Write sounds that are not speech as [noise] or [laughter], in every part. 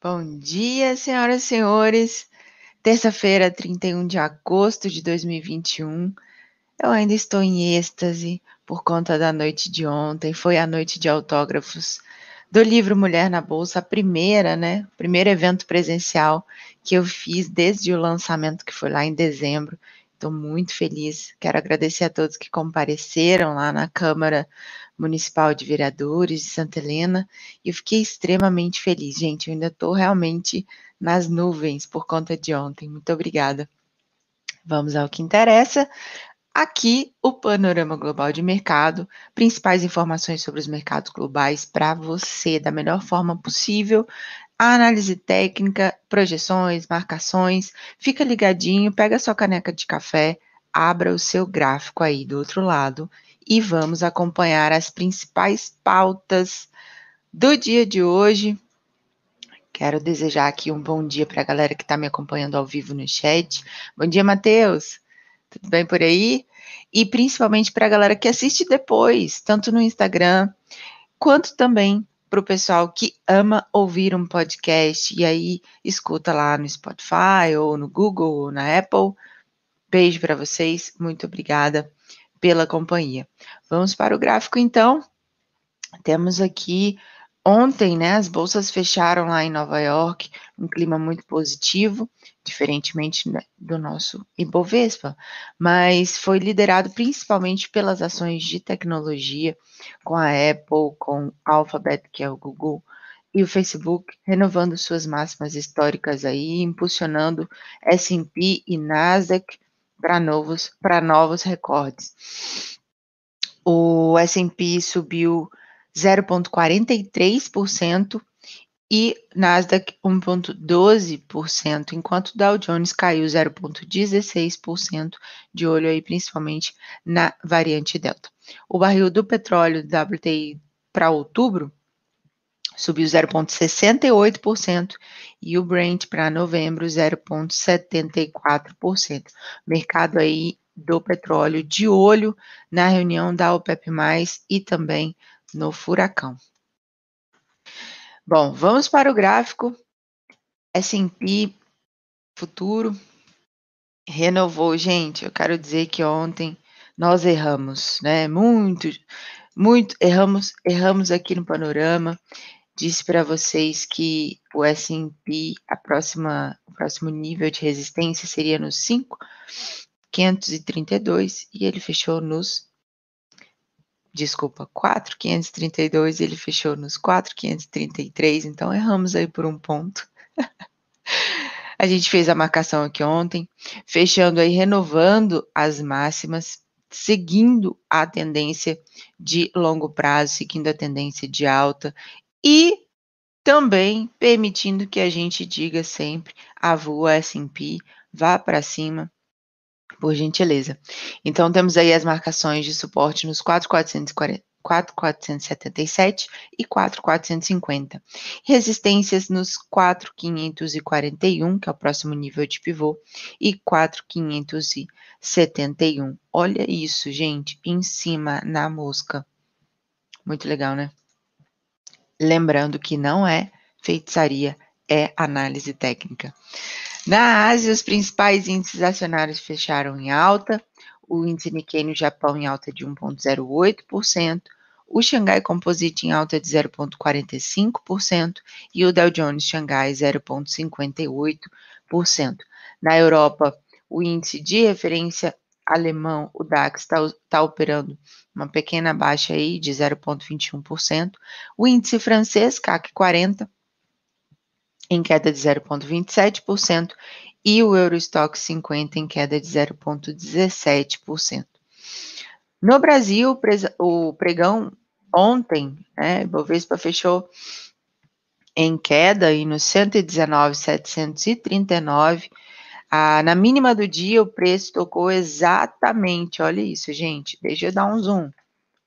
Bom dia, senhoras e senhores. Terça-feira, 31 de agosto de 2021. Eu ainda estou em êxtase por conta da noite de ontem. Foi a noite de autógrafos do livro Mulher na Bolsa, a primeira, né? Primeiro evento presencial que eu fiz desde o lançamento, que foi lá em dezembro. Estou muito feliz. Quero agradecer a todos que compareceram lá na Câmara Municipal de Vereadores de Santa Helena. E eu fiquei extremamente feliz, gente. Eu ainda estou realmente nas nuvens por conta de ontem. Muito obrigada. Vamos ao que interessa. Aqui, o panorama global de mercado, principais informações sobre os mercados globais para você, da melhor forma possível, análise técnica, projeções, marcações. Fica ligadinho, pega sua caneca de café, abra o seu gráfico aí do outro lado e vamos acompanhar as principais pautas do dia de hoje. Quero desejar aqui um bom dia para a galera que está me acompanhando ao vivo no chat. Bom dia, Matheus. Tudo bem por aí? E principalmente para a galera que assiste depois, tanto no Instagram quanto também para o pessoal que ama ouvir um podcast e aí escuta lá no Spotify ou no Google ou na Apple. Beijo para vocês, muito obrigada pela companhia. Vamos para o gráfico então. Temos aqui Ontem, né, as bolsas fecharam lá em Nova York, um clima muito positivo, diferentemente né, do nosso Ibovespa, mas foi liderado principalmente pelas ações de tecnologia, com a Apple, com a Alphabet, que é o Google, e o Facebook, renovando suas máximas históricas aí, impulsionando S&P e Nasdaq para novos, para novos recordes. O S&P subiu 0,43% e Nasdaq 1,12%, enquanto Dow Jones caiu 0,16%, de olho aí principalmente na variante Delta. O barril do petróleo WTI para outubro subiu 0,68% e o Brent para novembro 0,74%. Mercado aí do petróleo de olho na reunião da OPEP+, e também no furacão. Bom, vamos para o gráfico. S&P futuro renovou, gente. Eu quero dizer que ontem nós erramos, né? Muito, muito erramos, erramos aqui no panorama. Disse para vocês que o S&P, a próxima, o próximo nível de resistência seria nos 5,532 e ele fechou nos desculpa, 4,532 e ele fechou nos 4,533, então erramos aí por um ponto. [laughs] a gente fez a marcação aqui ontem, fechando aí, renovando as máximas, seguindo a tendência de longo prazo, seguindo a tendência de alta e também permitindo que a gente diga sempre a voa S&P vá para cima por gentileza. Então, temos aí as marcações de suporte nos 4,440. 4,477 e 4,450. Resistências nos 4,541, que é o próximo nível de pivô, e 4,571. Olha isso, gente, em cima na mosca. Muito legal, né? Lembrando que não é feitiçaria, é análise técnica. Na Ásia, os principais índices acionários fecharam em alta, o índice Nikkei no Japão em alta de 1,08%, o Xangai Composite em alta de 0,45% e o Dow Jones Xangai 0,58%. Na Europa, o índice de referência alemão, o DAX, está tá operando uma pequena baixa aí de 0,21%. O índice francês, CAC 40, em queda de 0,27% e o Eurostock 50 em queda de 0,17%. No Brasil, o pregão ontem, né, Bovespa fechou em queda e no 119,739. Ah, na mínima do dia, o preço tocou exatamente, olha isso, gente, deixa eu dar um zoom.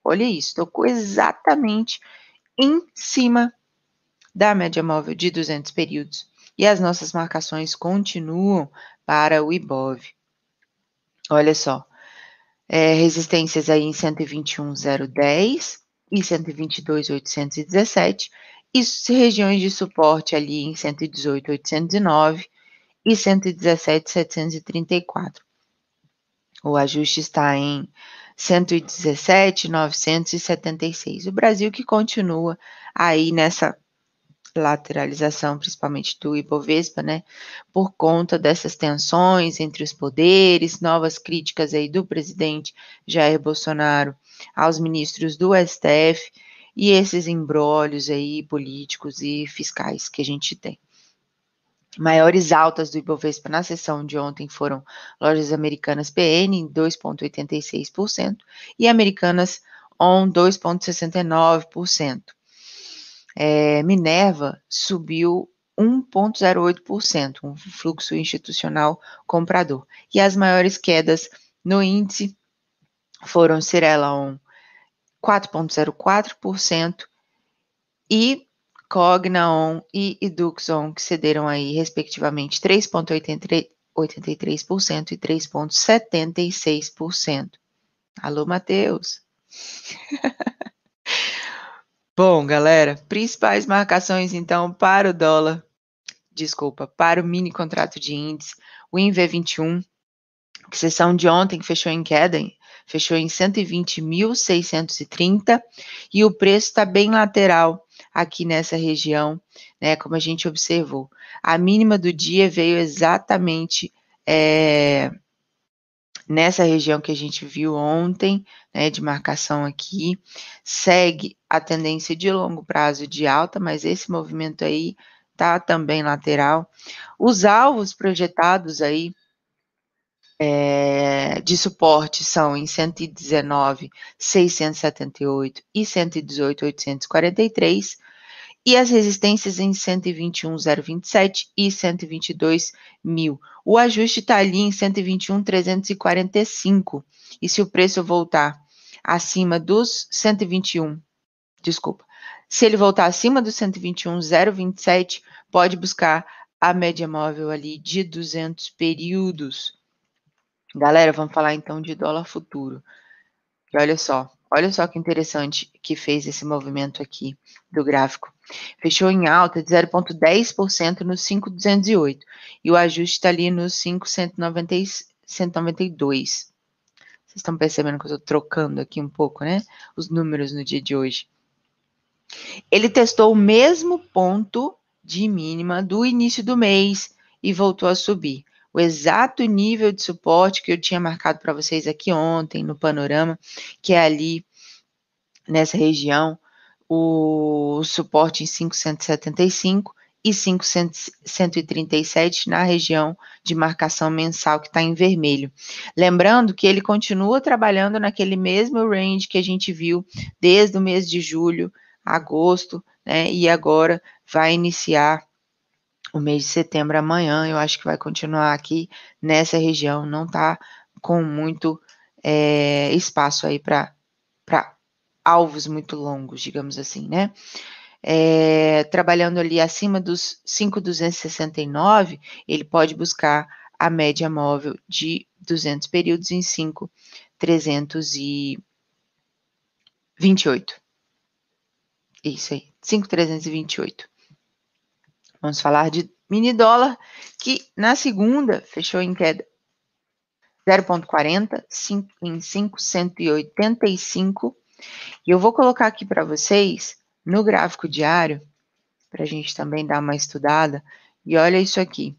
Olha isso, tocou exatamente em cima da média móvel de 200 períodos e as nossas marcações continuam para o IBOV. Olha só, é, resistências aí em 121,010 e 122,817 e regiões de suporte ali em 118,809 e 117,734. O ajuste está em 117,976. O Brasil que continua aí nessa lateralização, principalmente do Ibovespa, né, por conta dessas tensões entre os poderes, novas críticas aí do presidente Jair Bolsonaro aos ministros do STF e esses embrólios aí políticos e fiscais que a gente tem. Maiores altas do Ibovespa na sessão de ontem foram lojas americanas PN em 2,86% e americanas ON 2,69%. É, Minerva subiu 1,08%, um fluxo institucional comprador. E as maiores quedas no índice foram Cirela ON 4,04% e Cognaon e Eduxon, que cederam aí, respectivamente, 3,83% e 3,76%. Alô, Matheus! [laughs] Bom, galera, principais marcações, então, para o dólar, desculpa, para o mini contrato de índice, o INV21, que sessão de ontem que fechou em queda, fechou em 120.630 e o preço está bem lateral aqui nessa região, né? Como a gente observou. A mínima do dia veio exatamente é, nessa região que a gente viu ontem, né, de marcação aqui, segue a tendência de longo prazo de alta, mas esse movimento aí tá também lateral. Os alvos projetados aí é, de suporte são em 119, 678 e 118, 843, e as resistências em 121,027 e 122 mil. O ajuste está ali em 121,345. E se o preço voltar acima dos 121, desculpa, se ele voltar acima dos 121,027, pode buscar a média móvel ali de 200 períodos. Galera, vamos falar então de dólar futuro. E olha só, olha só que interessante que fez esse movimento aqui do gráfico. Fechou em alta de 0,10% no 5,208 e o ajuste está ali no 5,192. Vocês estão percebendo que eu estou trocando aqui um pouco, né? Os números no dia de hoje. Ele testou o mesmo ponto de mínima do início do mês e voltou a subir o exato nível de suporte que eu tinha marcado para vocês aqui ontem no panorama, que é ali nessa região, o suporte em 575 e 537 na região de marcação mensal que está em vermelho. Lembrando que ele continua trabalhando naquele mesmo range que a gente viu desde o mês de julho, agosto, né? E agora vai iniciar o mês de setembro amanhã, eu acho que vai continuar aqui nessa região, não está com muito é, espaço aí para alvos muito longos, digamos assim, né? É, trabalhando ali acima dos 5,269, ele pode buscar a média móvel de 200 períodos em 5,328. Isso aí, 5,328. Vamos falar de mini dólar, que na segunda fechou em queda 0,40 em 585. E eu vou colocar aqui para vocês no gráfico diário, para a gente também dar uma estudada. E olha isso aqui.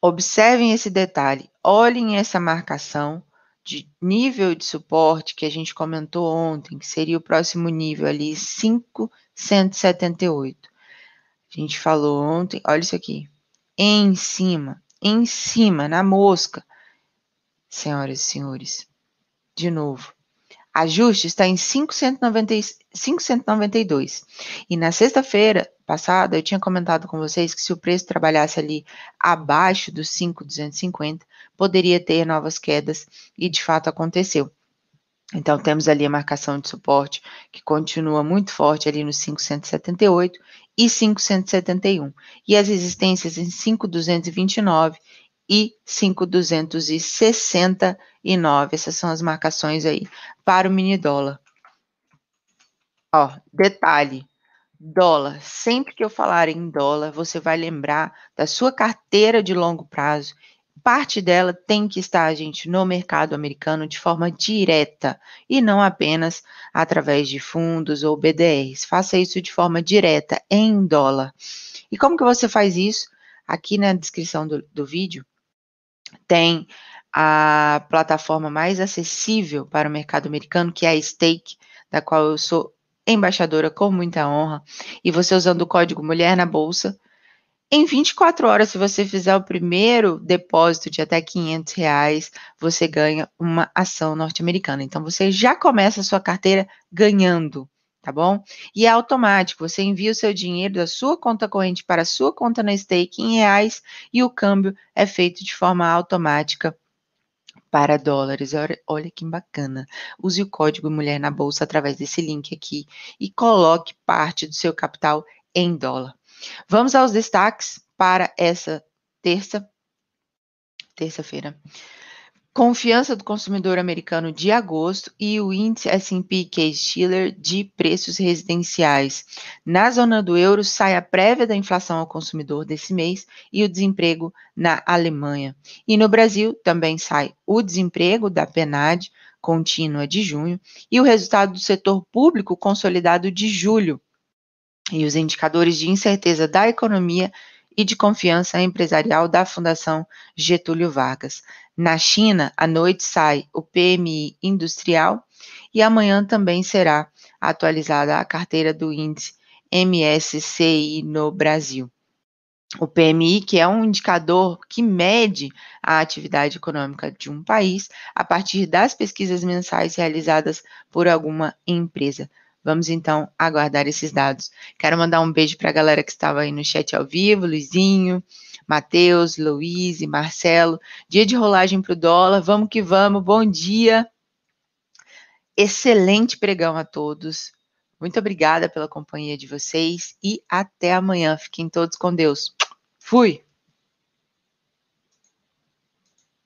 Observem esse detalhe, olhem essa marcação de nível de suporte que a gente comentou ontem, que seria o próximo nível ali, 578. A gente falou ontem, olha isso aqui. Em cima, em cima, na mosca. Senhoras e senhores, de novo. Ajuste está em 592. E na sexta-feira passada, eu tinha comentado com vocês que se o preço trabalhasse ali abaixo dos 5,250, poderia ter novas quedas, e de fato aconteceu. Então, temos ali a marcação de suporte que continua muito forte ali no 578 e 571. E as resistências em 5,229 e 5,269. Essas são as marcações aí para o mini dólar. Ó, detalhe, Dólar. Sempre que eu falar em dólar, você vai lembrar da sua carteira de longo prazo. Parte dela tem que estar, gente, no mercado americano de forma direta e não apenas através de fundos ou BDRs. Faça isso de forma direta, em dólar. E como que você faz isso? Aqui na descrição do, do vídeo tem a plataforma mais acessível para o mercado americano, que é a Stake, da qual eu sou embaixadora com muita honra, e você usando o código Mulher na Bolsa, em 24 horas, se você fizer o primeiro depósito de até 500 reais, você ganha uma ação norte-americana. Então, você já começa a sua carteira ganhando, tá bom? E é automático, você envia o seu dinheiro da sua conta corrente para a sua conta na stake em reais e o câmbio é feito de forma automática para dólares. Olha, olha que bacana. Use o código Mulher na Bolsa através desse link aqui e coloque parte do seu capital em dólar. Vamos aos destaques para essa terça, terça-feira. Confiança do consumidor americano de agosto e o índice S&P Case-Shiller de preços residenciais. Na zona do euro sai a prévia da inflação ao consumidor desse mês e o desemprego na Alemanha. E no Brasil também sai o desemprego da PNAD contínua de junho e o resultado do setor público consolidado de julho. E os indicadores de incerteza da economia e de confiança empresarial da Fundação Getúlio Vargas. Na China, à noite sai o PMI industrial e amanhã também será atualizada a carteira do índice MSCI no Brasil. O PMI, que é um indicador que mede a atividade econômica de um país a partir das pesquisas mensais realizadas por alguma empresa. Vamos então aguardar esses dados. Quero mandar um beijo para a galera que estava aí no chat ao vivo, Luizinho, Matheus, Luiz e Marcelo. Dia de rolagem para o dólar, vamos que vamos, bom dia. Excelente pregão a todos. Muito obrigada pela companhia de vocês e até amanhã. Fiquem todos com Deus. Fui!